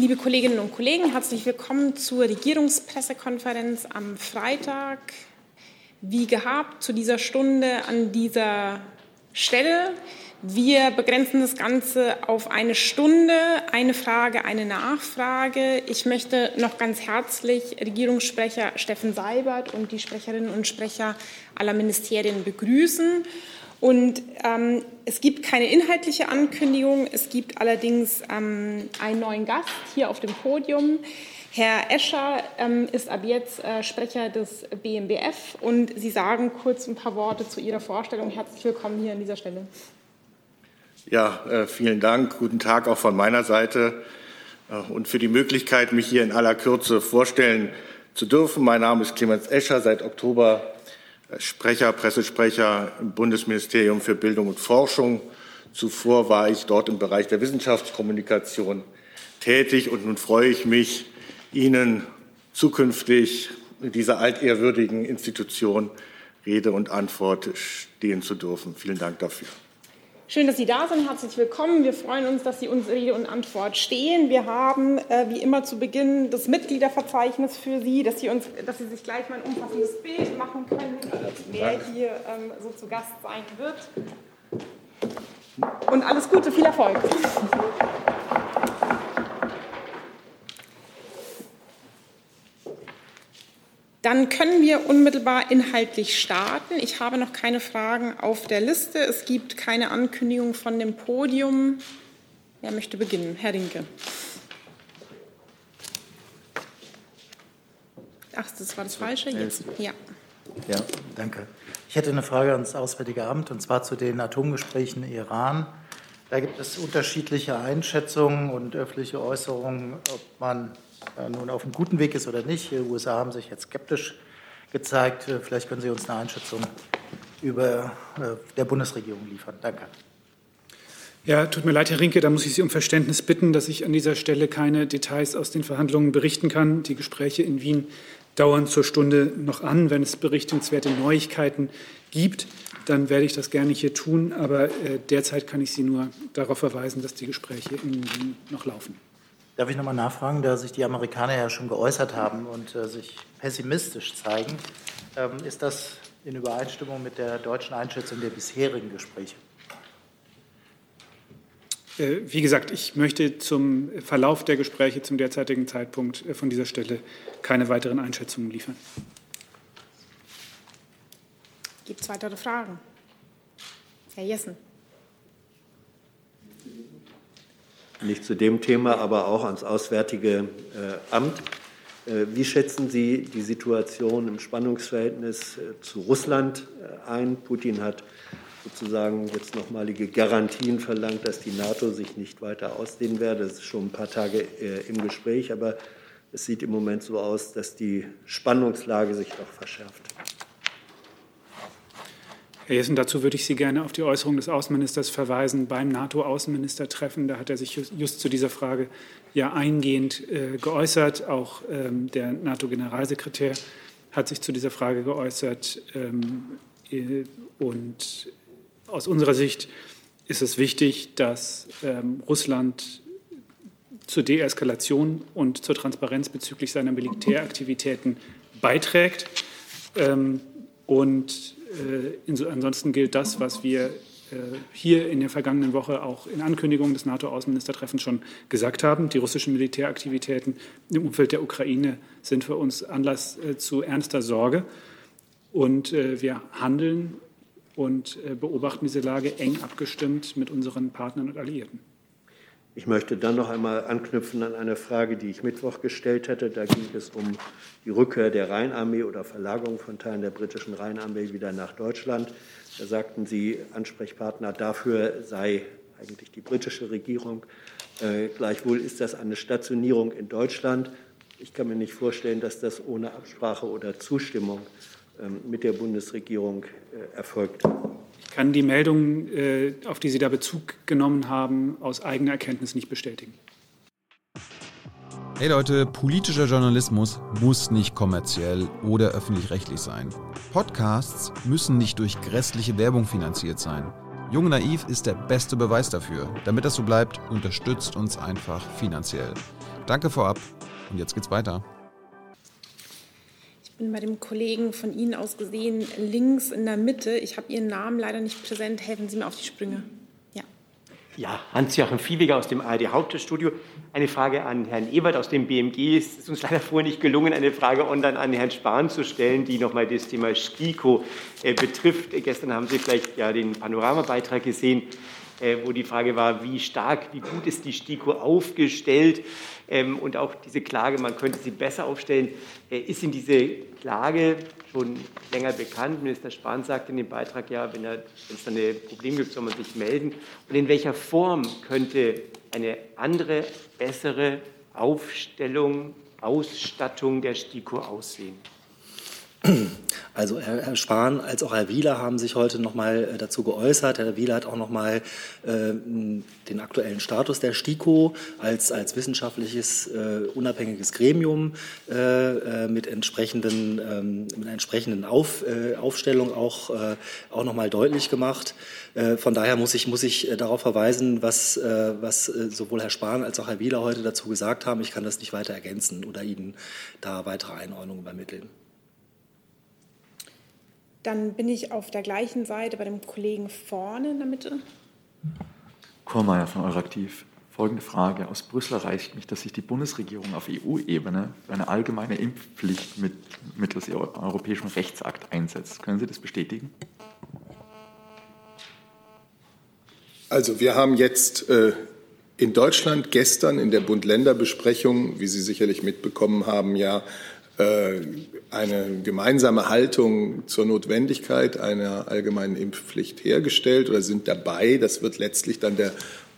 Liebe Kolleginnen und Kollegen, herzlich willkommen zur Regierungspressekonferenz am Freitag. Wie gehabt zu dieser Stunde an dieser Stelle. Wir begrenzen das Ganze auf eine Stunde, eine Frage, eine Nachfrage. Ich möchte noch ganz herzlich Regierungssprecher Steffen Seibert und die Sprecherinnen und Sprecher aller Ministerien begrüßen. Und ähm, es gibt keine inhaltliche Ankündigung, es gibt allerdings ähm, einen neuen Gast hier auf dem Podium. Herr Escher ähm, ist ab jetzt äh, Sprecher des BMBF und Sie sagen kurz ein paar Worte zu Ihrer Vorstellung. Herzlich willkommen hier an dieser Stelle. Ja, äh, vielen Dank. Guten Tag auch von meiner Seite äh, und für die Möglichkeit, mich hier in aller Kürze vorstellen zu dürfen. Mein Name ist Clemens Escher, seit Oktober Sprecher, Pressesprecher im Bundesministerium für Bildung und Forschung. Zuvor war ich dort im Bereich der Wissenschaftskommunikation tätig und nun freue ich mich, Ihnen zukünftig in dieser altehrwürdigen Institution Rede und Antwort stehen zu dürfen. Vielen Dank dafür. Schön, dass Sie da sind. Herzlich willkommen. Wir freuen uns, dass Sie uns Rede und Antwort stehen. Wir haben äh, wie immer zu Beginn das Mitgliederverzeichnis für Sie, dass Sie, uns, dass Sie sich gleich mal ein umfassendes Bild machen können, wer hier ähm, so zu Gast sein wird. Und alles Gute, viel Erfolg. Dann können wir unmittelbar inhaltlich starten. Ich habe noch keine Fragen auf der Liste. Es gibt keine Ankündigung von dem Podium. Wer möchte beginnen? Herr Rinke. Ach, das war das Falsche. Jetzt. Ja. Ja, danke. Ich hätte eine Frage ans Auswärtige Amt und zwar zu den Atomgesprächen im Iran. Da gibt es unterschiedliche Einschätzungen und öffentliche Äußerungen, ob man nun auf einem guten Weg ist oder nicht. Die USA haben sich jetzt skeptisch gezeigt. Vielleicht können Sie uns eine Einschätzung über äh, der Bundesregierung liefern. Danke. Ja, tut mir leid, Herr Rinke, da muss ich Sie um Verständnis bitten, dass ich an dieser Stelle keine Details aus den Verhandlungen berichten kann. Die Gespräche in Wien dauern zur Stunde noch an. Wenn es berichtenswerte Neuigkeiten gibt, dann werde ich das gerne hier tun. Aber äh, derzeit kann ich Sie nur darauf verweisen, dass die Gespräche in Wien noch laufen. Darf ich nochmal nachfragen, da sich die Amerikaner ja schon geäußert haben und äh, sich pessimistisch zeigen, ähm, ist das in Übereinstimmung mit der deutschen Einschätzung der bisherigen Gespräche? Äh, wie gesagt, ich möchte zum Verlauf der Gespräche zum derzeitigen Zeitpunkt äh, von dieser Stelle keine weiteren Einschätzungen liefern. Gibt es weitere Fragen? Herr Jessen. Nicht zu dem Thema, aber auch ans Auswärtige äh, Amt. Äh, wie schätzen Sie die Situation im Spannungsverhältnis äh, zu Russland ein? Putin hat sozusagen jetzt nochmalige Garantien verlangt, dass die NATO sich nicht weiter ausdehnen werde. Das ist schon ein paar Tage im Gespräch, aber es sieht im Moment so aus, dass die Spannungslage sich noch verschärft. Herr Jessen, dazu würde ich Sie gerne auf die Äußerung des Außenministers verweisen beim NATO-Außenministertreffen. Da hat er sich just, zu dieser Frage ja eingehend äh, geäußert. Auch ähm, der NATO-Generalsekretär hat sich zu dieser Frage geäußert. Ähm, äh, und aus unserer Sicht ist es wichtig, dass ähm, Russland zur Deeskalation und zur Transparenz bezüglich seiner Militäraktivitäten beiträgt. Ähm, und ansonsten gilt das, was wir äh, hier in der vergangenen Woche auch in Ankündigungen des NATO-Außenministertreffens schon gesagt haben. Die russischen Militäraktivitäten im Umfeld der Ukraine sind für uns Anlass äh, zu ernster Sorge. Und wir handeln und beobachten diese Lage eng abgestimmt mit unseren Partnern und Alliierten. Ich möchte dann noch einmal anknüpfen an eine Frage, die ich Mittwoch gestellt hatte. Da ging es um die Rückkehr der Rheinarmee oder Verlagerung von Teilen der britischen Rheinarmee wieder nach Deutschland. Da sagten Sie, Ansprechpartner dafür sei eigentlich die britische Regierung. Äh, gleichwohl ist das eine Stationierung in Deutschland. Ich kann mir nicht vorstellen, dass das ohne Absprache oder Zustimmung ähm, mit der Bundesregierung äh, erfolgt. Kann die Meldung, äh, auf die Sie da Bezug genommen haben, aus eigener Erkenntnis nicht bestätigen. Hey Leute, politischer Journalismus muss nicht kommerziell oder öffentlich-rechtlich sein. Podcasts müssen nicht durch grässliche Werbung finanziert sein. Jung Naiv ist der beste Beweis dafür. Damit das so bleibt, unterstützt uns einfach finanziell. Danke vorab und jetzt geht's weiter. Bin bei dem Kollegen von Ihnen aus gesehen links in der Mitte. Ich habe Ihren Namen leider nicht präsent. Helfen Sie mir auf die Sprünge. Ja, Hans-Joachim Viehweger aus dem ARD Hauptstadtstudio. Eine Frage an Herrn Ebert aus dem BMG. Es ist uns leider vorher nicht gelungen, eine Frage online an Herrn Spahn zu stellen, die nochmal das Thema STIKO äh, betrifft. Gestern haben Sie vielleicht ja den Panoramabeitrag gesehen, äh, wo die Frage war, wie stark, wie gut ist die STIKO aufgestellt ähm, und auch diese Klage, man könnte sie besser aufstellen. Äh, ist Ihnen diese Klage schon länger bekannt? Minister Spahn sagt in dem Beitrag ja, wenn, es da ein Problem gibt, soll man sich melden. Und in welcher Form könnte eine andere, bessere Aufstellung, Ausstattung der STIKO aussehen? Also Herr Spahn als auch Herr Wieler haben sich heute noch mal äh, dazu geäußert. Herr Wieler hat auch noch mal äh, den aktuellen Status der STIKO als, als wissenschaftliches äh, unabhängiges Gremium äh, äh mit entsprechenden, ähm, mit entsprechenden Auf, äh, Aufstellung auch, auch noch mal deutlich gemacht. von daher muss ich, muss ich darauf verweisen, was, was sowohl Herr Spahn als auch Herr Wieler heute dazu gesagt haben. Ich kann das nicht weiter ergänzen oder Ihnen da weitere Einordnungen übermitteln. Dann bin ich auf der gleichen Seite bei dem Kollegen vorne in der Mitte. Kormeier von Euraktiv. Folgende Frage. Aus Brüssel erreicht mich, dass sich die Bundesregierung auf EU-Ebene für eine allgemeine Impfpflicht mit, mittels europäischem Rechtsakt einsetzt. Können Sie das bestätigen? Also wir haben jetzt äh, in Deutschland gestern in der Bund-Länder-Besprechung, wie Sie sicherlich mitbekommen haben, ja eine gemeinsame Haltung zur Notwendigkeit einer allgemeinen Impfpflicht hergestellt oder sind dabei. Das wird letztlich dann der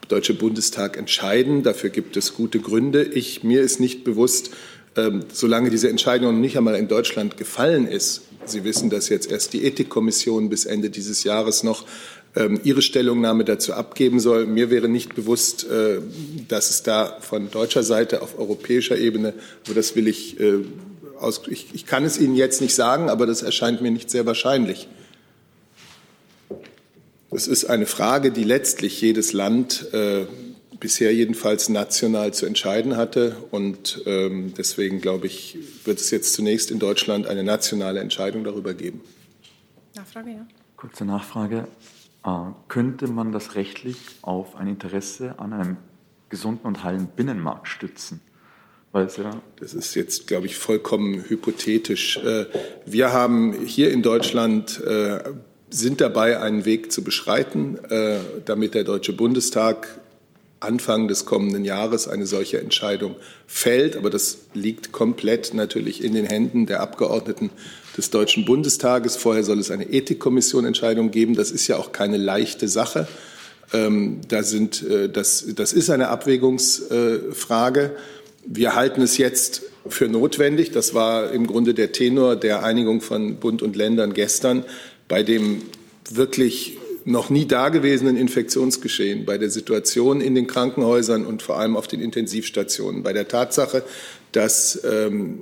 Deutsche Bundestag entscheiden. Dafür gibt es gute Gründe. Ich, mir ist nicht bewusst, ähm, solange diese Entscheidung nicht einmal in Deutschland gefallen ist. Sie wissen, dass jetzt erst die Ethikkommission bis Ende dieses Jahres noch ähm, ihre Stellungnahme dazu abgeben soll. Mir wäre nicht bewusst, äh, dass es da von deutscher Seite auf europäischer Ebene, aber das will ich äh, aus, ich, ich kann es Ihnen jetzt nicht sagen, aber das erscheint mir nicht sehr wahrscheinlich. Das ist eine Frage, die letztlich jedes Land äh, bisher jedenfalls national zu entscheiden hatte. Und ähm, deswegen, glaube ich, wird es jetzt zunächst in Deutschland eine nationale Entscheidung darüber geben. Nachfrage, ja. Kurze Nachfrage. Äh, könnte man das rechtlich auf ein Interesse an einem gesunden und heilen Binnenmarkt stützen? Weiß, ja. Das ist jetzt, glaube ich, vollkommen hypothetisch. Äh, wir haben hier in Deutschland äh, sind dabei, einen Weg zu beschreiten, äh, damit der Deutsche Bundestag Anfang des kommenden Jahres eine solche Entscheidung fällt. Aber das liegt komplett natürlich in den Händen der Abgeordneten des Deutschen Bundestages. Vorher soll es eine Ethikkommission Entscheidung geben. Das ist ja auch keine leichte Sache. Ähm, da sind, das, das ist eine Abwägungsfrage. Wir halten es jetzt für notwendig, das war im Grunde der Tenor der Einigung von Bund und Ländern gestern, bei dem wirklich noch nie dagewesenen Infektionsgeschehen, bei der Situation in den Krankenhäusern und vor allem auf den Intensivstationen, bei der Tatsache, dass ähm,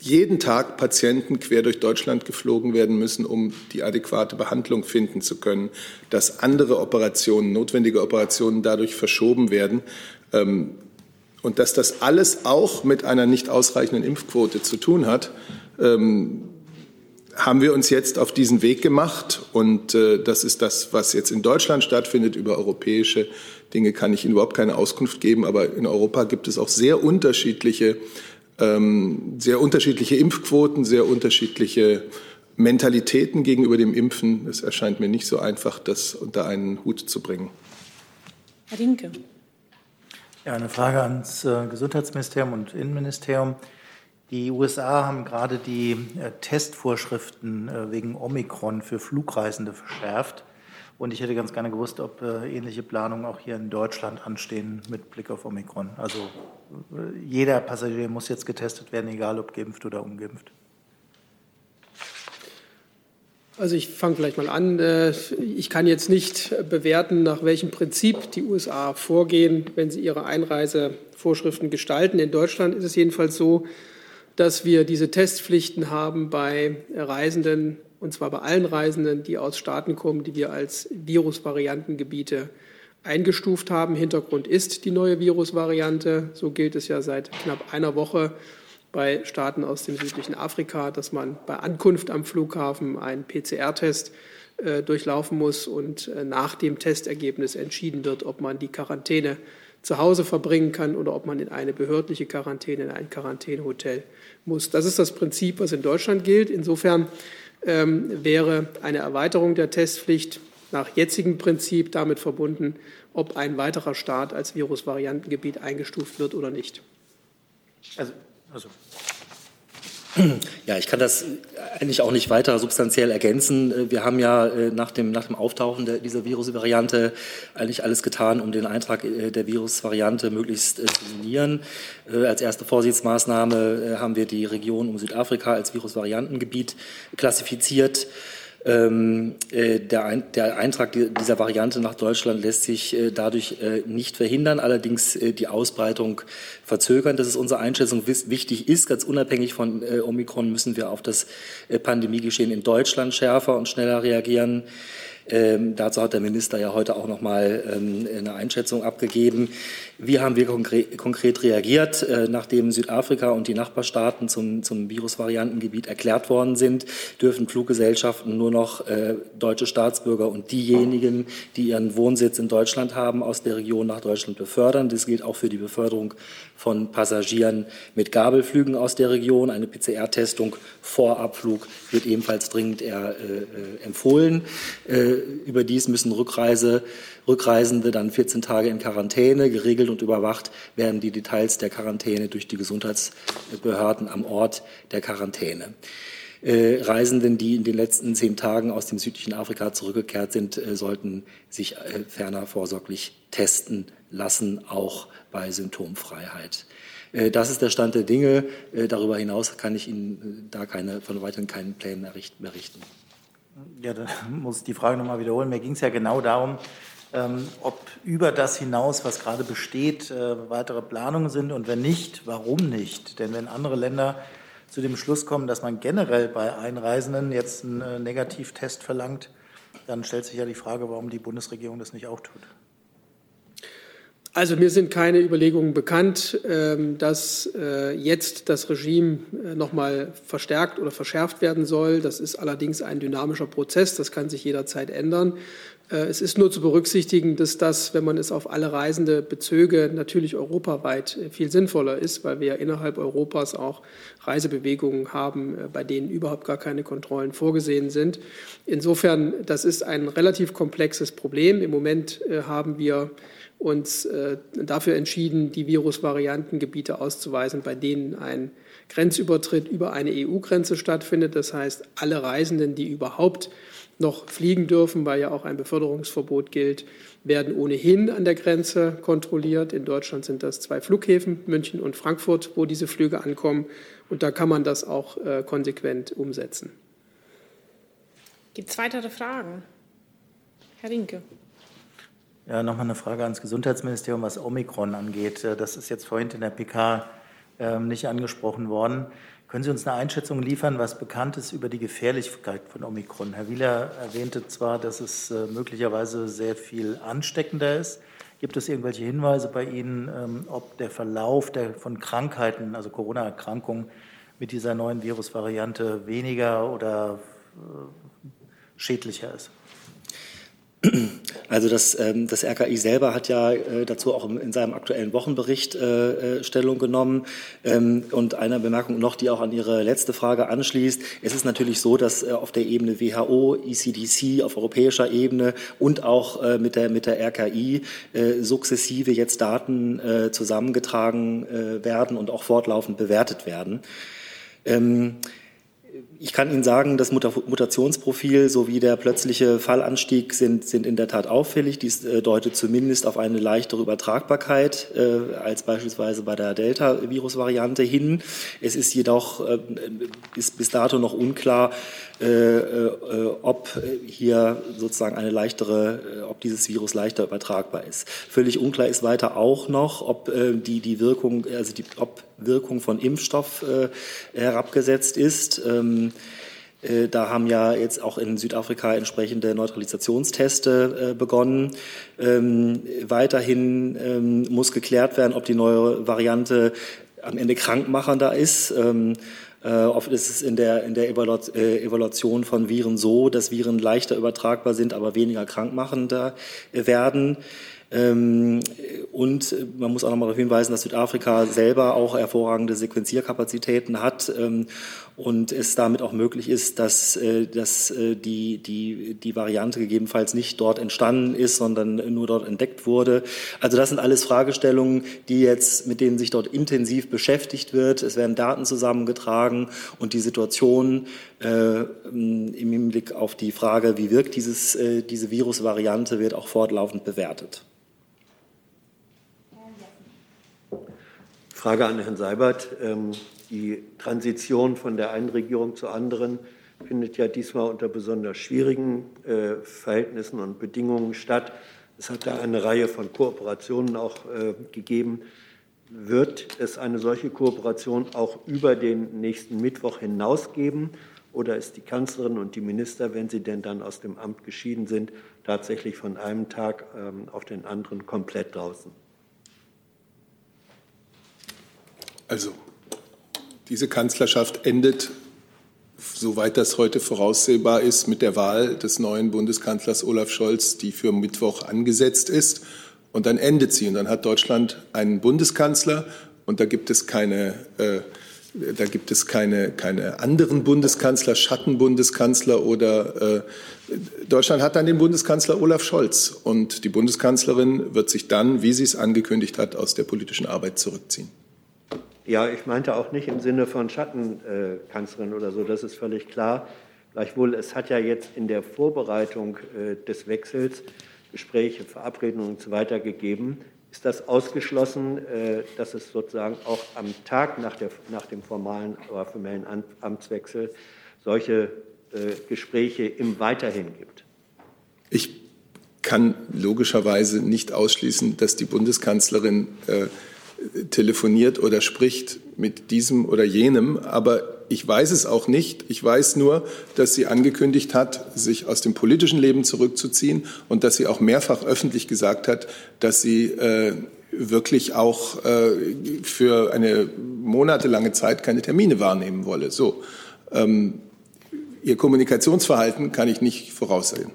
jeden Tag Patienten quer durch Deutschland geflogen werden müssen, um die adäquate Behandlung finden zu können, dass andere Operationen, notwendige Operationen dadurch verschoben werden. Ähm, und dass das alles auch mit einer nicht ausreichenden Impfquote zu tun hat, ähm, haben wir uns jetzt auf diesen Weg gemacht. Und äh, das ist das, was jetzt in Deutschland stattfindet. Über europäische Dinge kann ich Ihnen überhaupt keine Auskunft geben. Aber in Europa gibt es auch sehr unterschiedliche, ähm, sehr unterschiedliche Impfquoten, sehr unterschiedliche Mentalitäten gegenüber dem Impfen. Es erscheint mir nicht so einfach, das unter einen Hut zu bringen. Herr Rinke. Ja, eine Frage ans äh, Gesundheitsministerium und Innenministerium. Die USA haben gerade die äh, Testvorschriften äh, wegen Omikron für Flugreisende verschärft. Und ich hätte ganz gerne gewusst, ob ähnliche Planungen auch hier in Deutschland anstehen mit Blick auf Omikron. Also jeder Passagier muss jetzt getestet werden, egal ob geimpft oder ungeimpft. Also ich fange vielleicht mal an. Äh, ich kann jetzt nicht bewerten, nach welchem Prinzip die USA vorgehen, wenn sie ihre Einreisevorschriften gestalten. In Deutschland ist es jedenfalls so, dass wir diese Testpflichten haben bei Reisenden, und zwar bei allen Reisenden, die aus Staaten kommen, die wir als Virusvariantengebiete eingestuft haben. Hintergrund ist die neue Virusvariante. So gilt es ja seit knapp einer Woche bei Staaten aus dem südlichen Afrika, dass man bei Ankunft am Flughafen einen PCR-Test äh, durchlaufen muss und äh, nach dem Testergebnis entschieden wird, ob man die Quarantäne zu Hause verbringen kann oder ob man in eine behördliche Quarantäne, in ein Quarantänehotel muss. Das ist das Prinzip, was in Deutschland gilt. Insofern ähm, wäre eine Erweiterung der Testpflicht nach jetzigem Prinzip damit verbunden, ob ein weiterer Staat als Virusvariantengebiet eingestuft wird oder nicht. Also, also. Ja, ich kann das eigentlich auch nicht weiter substanziell ergänzen. Wir haben ja äh, nach dem, nach dem Auftauchen der, dieser Virusvariante eigentlich alles getan, um den Eintrag äh, der Virusvariante möglichst äh, zu minimieren. Als erste Vorsichtsmaßnahme haben wir die Region um Südafrika als Virusvariantengebiet klassifiziert. Ähm, äh, der, Ein der, Eintrag dieser Variante nach Deutschland lässt sich äh, dadurch äh, nicht verhindern, allerdings äh, die Ausbreitung verzögern. Das ist unsere Einschätzung. Wichtig ist, ganz unabhängig von äh, Omikron müssen wir auf das äh, Pandemiegeschehen in Deutschland schärfer und schneller reagieren. Ähm, dazu hat der Minister ja heute auch noch mal ähm, eine Einschätzung abgegeben. Wie haben wir konkret, konkret reagiert, äh, nachdem Südafrika und die Nachbarstaaten zum, zum Virusvariantengebiet erklärt worden sind, dürfen Fluggesellschaften nur noch äh, deutsche Staatsbürger und diejenigen, die ihren Wohnsitz in Deutschland haben, aus der Region nach Deutschland befördern. Das gilt auch für die Beförderung von Passagieren mit Gabelflügen aus der Region. Eine PCR-Testung vor Abflug wird ebenfalls dringend er, äh, empfohlen. Äh, überdies müssen Rückreise, Rückreisende dann 14 Tage in Quarantäne. Geregelt und überwacht werden die Details der Quarantäne durch die Gesundheitsbehörden am Ort der Quarantäne. Äh, Reisenden, die in den letzten zehn Tagen aus dem südlichen Afrika zurückgekehrt sind, äh, sollten sich äh, ferner vorsorglich testen lassen, auch bei Symptomfreiheit. Das ist der Stand der Dinge. Darüber hinaus kann ich Ihnen da keine, von weitem keinen Plänen berichten. Ja, dann muss ich die Frage nochmal wiederholen. Mir ging es ja genau darum, ähm, ob über das hinaus, was gerade besteht, äh, weitere Planungen sind und wenn nicht, warum nicht? Denn wenn andere Länder zu dem Schluss kommen, dass man generell bei Einreisenden jetzt einen Negativtest verlangt, dann stellt sich ja die Frage, warum die Bundesregierung das nicht auch tut. Also mir sind keine Überlegungen bekannt, ähm, dass äh, jetzt das Regime äh, noch mal verstärkt oder verschärft werden soll. Das ist allerdings ein dynamischer Prozess, das kann sich jederzeit ändern. Äh, es ist nur zu berücksichtigen, dass das, wenn man es auf alle Reisende bezöge, natürlich europaweit viel sinnvoller ist, weil wir innerhalb Europas auch Reisebewegungen haben, bei denen überhaupt gar keine Kontrollen vorgesehen sind. Insofern, das ist ein relativ komplexes Problem. Im Moment haben wir uns äh, dafür entschieden, die Virusvariantengebiete auszuweisen, bei denen ein Grenzübertritt über eine EU-Grenze stattfindet. Das heißt, alle Reisenden, die überhaupt noch fliegen dürfen, weil ja auch ein Beförderungsverbot gilt, werden ohnehin an der Grenze kontrolliert. In Deutschland sind das zwei Flughäfen, München und Frankfurt, wo diese Flüge ankommen. Und da kann man das auch äh, konsequent umsetzen. Gibt es weitere Fragen? Herr Rinke. Ja, nochmal eine Frage ans Gesundheitsministerium, was Omikron angeht. Äh, das ist jetzt vorhin in der PK ähm, nicht angesprochen worden. Können Sie uns eine Einschätzung liefern, was bekannt ist über die Gefährlichkeit von Omikron? Herr Wieler erwähnte zwar, dass es äh, möglicherweise sehr viel ansteckender ist. Gibt es irgendwelche Hinweise bei Ihnen, ähm, ob der Verlauf der, von Krankheiten, also Corona-Erkrankungen, mit dieser neuen Virusvariante weniger oder äh, schädlicher ist? Also das, ähm, das RKI selber hat ja äh, dazu auch in seinem aktuellen Wochenbericht äh, äh, Stellung genommen. Ähm, und eine Bemerkung noch, die auch an Ihre letzte Frage anschließt. Es ist natürlich so, dass auf der Ebene WHO, ECDC, auf europäischer Ebene und auch mit der, mit der RKI sukzessive jetzt Daten zusammengetragen werden und auch fortlaufend bewertet werden. Ich kann Ihnen sagen, das Mutationsprofil sowie der plötzliche Fallanstieg sind, sind in der Tat auffällig. Dies äh, deutet zumindest auf eine leichtere Übertragbarkeit äh, als beispielsweise bei der Delta-Virus-Variante hin. Es ist jedoch äh, bis, bis dato noch unklar, ob hier sozusagen eine leichtere, äh, ob dieses Virus leichter übertragbar ist. Völlig unklar ist weiter auch noch, ob die, die Wirkung, also die, ob Wirkung von Impfstoff herabgesetzt ist. Ähm, Äh, da haben ja jetzt auch in Südafrika entsprechende Neutralisationsteste äh, begonnen. Ähm, weiterhin ähm, muss geklärt werden, ob die neue Variante am Ende krankmachender ist. Äh, oft ist es in der, in der Evaluation von Viren so, dass Viren leichter übertragbar sind, aber weniger krankmachender werden. Ähm, und man muss auch noch mal darauf hinweisen, dass Südafrika selber auch hervorragende Sequenzierkapazitäten hat ähm, und es damit auch möglich ist, dass, äh, dass äh, die, die, die Variante gegebenenfalls nicht dort entstanden ist, sondern nur dort entdeckt wurde. Also das sind alles Fragestellungen, die jetzt, mit denen sich dort intensiv beschäftigt wird. Es werden Daten zusammengetragen und die Situation äh, im Hinblick auf die Frage, wie wirkt dieses, äh, diese Virusvariante, wird auch fortlaufend bewertet. Frage an Herrn Seibert. Ähm, die Transition von der einen Regierung zur anderen findet ja diesmal unter besonders schwierigen äh, Verhältnissen und Bedingungen statt. Es hat da eine Reihe von Kooperationen auch äh, gegeben. Wird es eine solche Kooperation auch über den nächsten Mittwoch hinaus geben? Oder ist die Kanzlerin und die Minister, wenn sie denn dann aus dem Amt geschieden sind, tatsächlich von einem Tag ähm, auf den anderen komplett draußen? Also diese Kanzlerschaft endet, soweit das heute voraussehbar ist, mit der Wahl des neuen Bundeskanzlers Olaf Scholz, die für Mittwoch angesetzt ist. Und dann endet sie. Und dann hat Deutschland einen Bundeskanzler. Und da gibt es keine, äh, da gibt es keine, keine anderen Bundeskanzler, Schattenbundeskanzler oder äh, Deutschland hat dann den Bundeskanzler Olaf Scholz. Und die Bundeskanzlerin wird sich dann, wie sie es angekündigt hat, aus der politischen Arbeit zurückziehen. Ja, ich meinte auch nicht im Sinne von Schattenkanzlerin oder so, das ist völlig klar. Gleichwohl, es hat ja jetzt in der Vorbereitung äh, des Wechsels Gespräche, Verabredungen und so weiter gegeben. Ist das ausgeschlossen, äh, dass es sozusagen auch am Tag nach, der, nach dem formalen oder formellen Amtswechsel solche äh, Gespräche im Weiterhin gibt? Ich kann logischerweise nicht ausschließen, dass die Bundeskanzlerin telefoniert oder spricht mit diesem oder jenem, aber ich weiß es auch nicht. Ich weiß nur, dass sie angekündigt hat, sich aus dem politischen Leben zurückzuziehen und dass sie auch mehrfach öffentlich gesagt hat, dass sie äh, wirklich auch äh, für eine monatelange Zeit keine Termine wahrnehmen wolle. So, ähm, ihr Kommunikationsverhalten kann ich nicht voraussehen.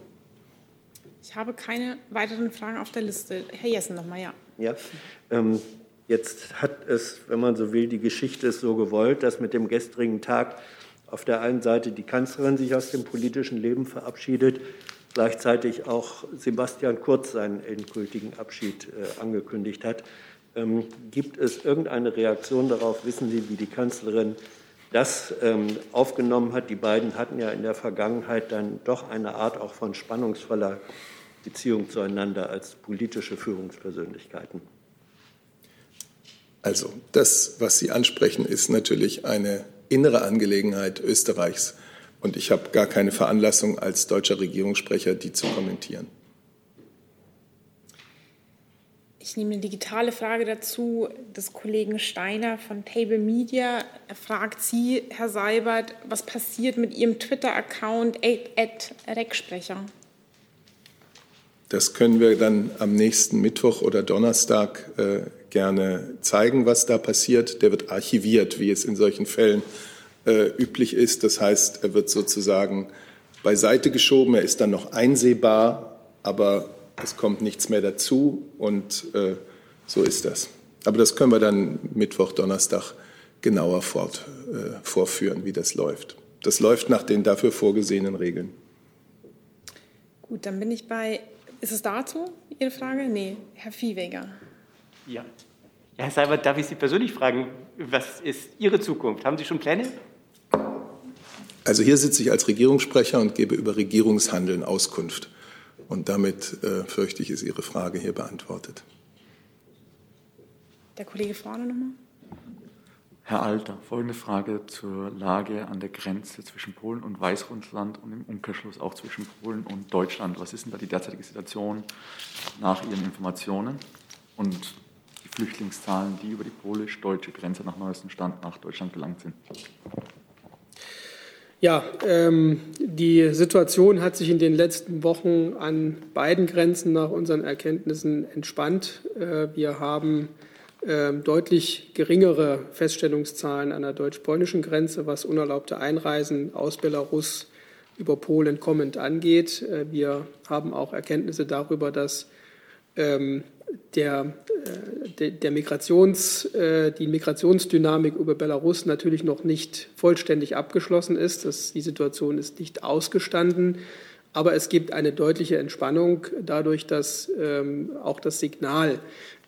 Ich habe keine weiteren Fragen auf der Liste. Herr Jessen nochmal, ja. Ja, ähm, Jetzt hat es, wenn man so will, die Geschichte es so gewollt, dass mit dem gestrigen Tag auf der einen Seite die Kanzlerin sich aus dem politischen Leben verabschiedet, gleichzeitig auch Sebastian Kurz seinen endgültigen Abschied äh, angekündigt hat. Ähm, gibt es irgendeine Reaktion darauf? Wissen Sie, wie die Kanzlerin das ähm, aufgenommen hat? Die beiden hatten ja in der Vergangenheit dann doch eine Art auch von spannungsvoller Beziehung zueinander als politische Führungspersönlichkeiten. Also das, was Sie ansprechen, ist natürlich eine innere Angelegenheit Österreichs. Und ich habe gar keine Veranlassung als deutscher Regierungssprecher, die zu kommentieren. Ich nehme eine digitale Frage dazu des Kollegen Steiner von Table Media. Er fragt Sie, Herr Seibert, was passiert mit Ihrem Twitter-Account Recksprecher? Das können wir dann am nächsten Mittwoch oder Donnerstag äh, gerne zeigen, was da passiert. Der wird archiviert, wie es in solchen Fällen äh, üblich ist. Das heißt, er wird sozusagen beiseite geschoben. Er ist dann noch einsehbar, aber es kommt nichts mehr dazu und äh, so ist das. Aber das können wir dann Mittwoch, Donnerstag genauer fort, äh, vorführen, wie das läuft. Das läuft nach den dafür vorgesehenen Regeln. Gut, dann bin ich bei. Ist es dazu Ihre Frage? Nee, Herr Viehweger. Ja. ja, Herr Seibert, darf ich Sie persönlich fragen, was ist Ihre Zukunft? Haben Sie schon Pläne? Also hier sitze ich als Regierungssprecher und gebe über Regierungshandeln Auskunft. Und damit äh, fürchte ich, ist Ihre Frage hier beantwortet. Der Kollege vorne nochmal. Herr Alter, folgende Frage zur Lage an der Grenze zwischen Polen und Weißrussland und im Umkehrschluss auch zwischen Polen und Deutschland. Was ist denn da die derzeitige Situation nach Ihren Informationen? Und Flüchtlingszahlen, die über die polisch-deutsche Grenze nach neuestem Stand nach Deutschland gelangt sind. Ja, ähm, die Situation hat sich in den letzten Wochen an beiden Grenzen nach unseren Erkenntnissen entspannt. Äh, wir haben äh, deutlich geringere Feststellungszahlen an der deutsch-polnischen Grenze, was unerlaubte Einreisen aus Belarus über Polen kommend angeht. Äh, wir haben auch Erkenntnisse darüber, dass ähm, der, äh, der Migrations, äh, die Migrationsdynamik über Belarus natürlich noch nicht vollständig abgeschlossen ist. Das, die Situation ist nicht ausgestanden. Aber es gibt eine deutliche Entspannung dadurch, dass ähm, auch das Signal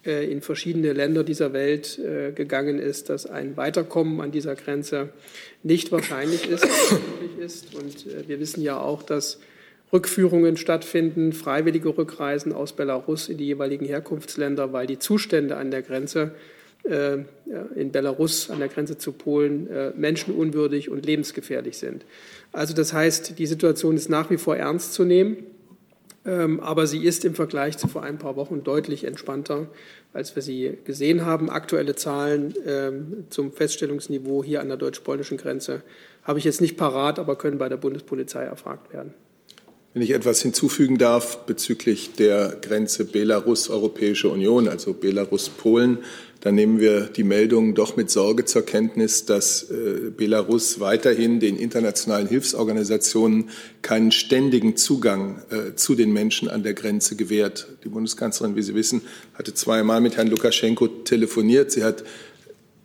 äh, in verschiedene Länder dieser Welt gegangen ist, dass ein Weiterkommen an dieser Grenze nicht wahrscheinlich ist. ist. Und wir wissen ja auch, dass Rückführungen stattfinden, freiwillige Rückreisen aus Belarus in die jeweiligen Herkunftsländer, weil die Zustände an der Grenze äh, in Belarus, an der Grenze zu Polen, äh, menschenunwürdig und lebensgefährlich sind. Also das heißt, die Situation ist nach wie vor ernst zu nehmen, ähm, aber sie ist im Vergleich zu vor ein paar Wochen deutlich entspannter, als wir sie gesehen haben. Aktuelle Zahlen ähm, zum Feststellungsniveau hier an der deutsch-polnischen Grenze habe ich jetzt nicht parat, aber können bei der Bundespolizei erfragt werden. Wenn ich etwas hinzufügen darf bezüglich der Grenze Belarus-Europäische Union, also Belarus-Polen, dann nehmen wir die Meldungen doch mit Sorge zur Kenntnis, dass äh, Belarus weiterhin den internationalen Hilfsorganisationen keinen ständigen Zugang äh, zu den Menschen an der Grenze gewährt. Die Bundeskanzlerin, wie Sie wissen, hatte zweimal mit Herrn Lukaschenko telefoniert. Sie hat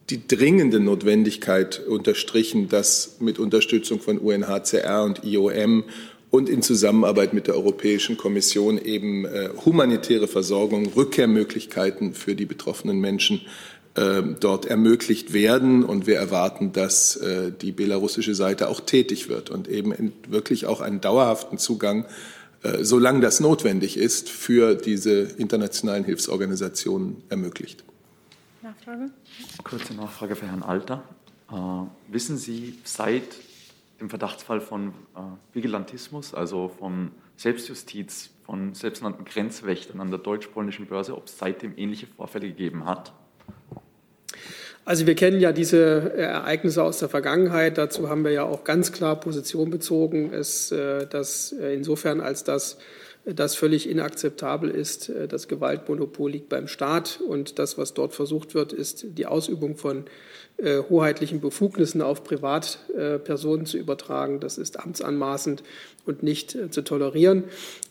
die dringende Notwendigkeit unterstrichen, dass mit Unterstützung von UNHCR und IOM und in Zusammenarbeit mit der Europäischen Kommission eben äh, humanitäre Versorgung, Rückkehrmöglichkeiten für die betroffenen Menschen äh, dort ermöglicht werden. Und wir erwarten, dass äh, die belarussische Seite auch tätig wird und eben wirklich auch einen dauerhaften Zugang, äh, solange das notwendig ist, für diese internationalen Hilfsorganisationen ermöglicht. Nachfrage? Kurze Nachfrage für Herrn Alter. Äh, wissen Sie seit im Verdachtsfall von äh, Vigilantismus, also von Selbstjustiz, von selbsternannten Grenzwächtern an der deutsch-polnischen Börse, ob es seitdem ähnliche Vorfälle gegeben hat? Also wir kennen ja diese Ereignisse aus der Vergangenheit. Dazu haben wir ja auch ganz klar Position bezogen, es, äh, dass äh, insofern als das das völlig inakzeptabel ist. Äh, das Gewaltmonopol liegt beim Staat und das, was dort versucht wird, ist die Ausübung von äh, hoheitlichen Befugnissen auf Privatpersonen zu übertragen. Das ist amtsanmaßend und nicht äh, zu tolerieren.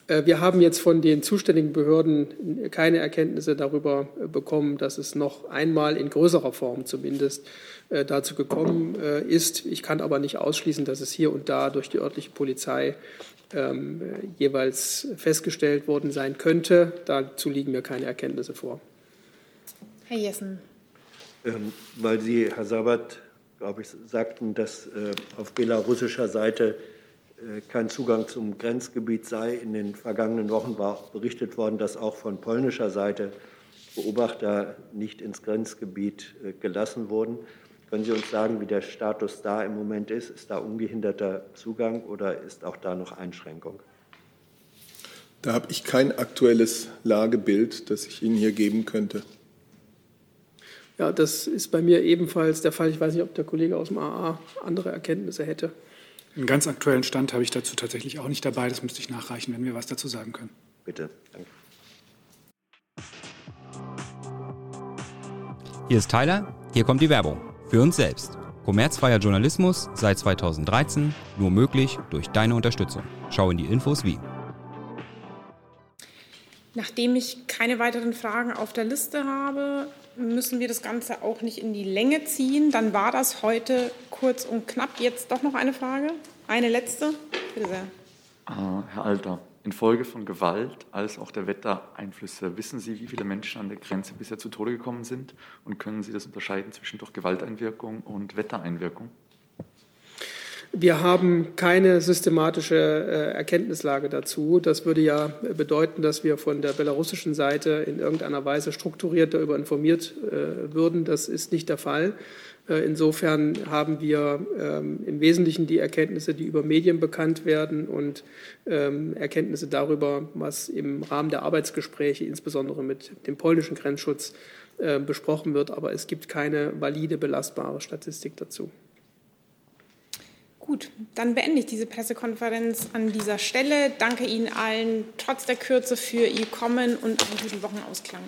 Äh, wir haben jetzt von den zuständigen Behörden keine Erkenntnisse darüber bekommen, dass es noch einmal in größerer Form zumindest dazu gekommen ist. Ich kann aber nicht ausschließen, dass es hier und da durch die örtliche Polizei ähm, jeweils festgestellt worden sein könnte. Dazu liegen mir keine Erkenntnisse vor. Herr Jessen. Ähm, weil Sie, Herr Sabat, glaube ich, sagten, dass äh, auf belarussischer Seite äh, kein Zugang zum Grenzgebiet sei. In den vergangenen Wochen war berichtet worden, dass auch von polnischer Seite Beobachter nicht ins Grenzgebiet äh, gelassen wurden. Können Sie uns sagen, wie der Status da im Moment ist? Ist da ungehinderter Zugang oder ist auch da noch Einschränkung? Da habe ich kein aktuelles Lagebild, das ich Ihnen hier geben könnte. Ja, das ist bei mir ebenfalls der Fall. Ich weiß nicht, ob der Kollege aus dem AA andere Erkenntnisse hätte. Einen ganz aktuellen Stand habe ich dazu tatsächlich auch nicht dabei. Das müsste ich nachreichen, wenn wir was dazu sagen können. Bitte, danke. Hier ist Tyler, hier kommt die Werbung. Für uns selbst. Kommerzfreier Journalismus seit 2013, nur möglich durch deine Unterstützung. Schau in die Infos wie. Nachdem ich keine weiteren Fragen auf der Liste habe, müssen wir das Ganze auch nicht in die Länge ziehen. Dann war das heute kurz und knapp. Jetzt doch noch eine Frage. Eine letzte. Bitte sehr. Uh, Herr Alter, infolge von Gewalt als auch der Wettereinflüsse, wissen Sie, wie viele Menschen an der Grenze bisher zu Tode gekommen sind? Und können Sie das unterscheiden zwischen durch Gewalteinwirkung und Wettereinwirkung? Wir haben keine systematische äh, Erkenntnislage dazu. Das würde ja bedeuten, dass wir von der belarussischen Seite in irgendeiner Weise strukturiert darüber informiert äh, würden. Das ist nicht der Fall. Äh, insofern haben wir ähm, im Wesentlichen die Erkenntnisse, die über Medien bekannt werden und ähm, Erkenntnisse darüber, was im Rahmen der Arbeitsgespräche, insbesondere mit dem polnischen Grenzschutz, besprochen wird. Aber es gibt keine valide belastbare Statistik dazu. Gut, dann beende ich diese Pressekonferenz an dieser Stelle. Danke Ihnen allen trotz der Kürze für Ihr Kommen und einen guten Wochenausklang.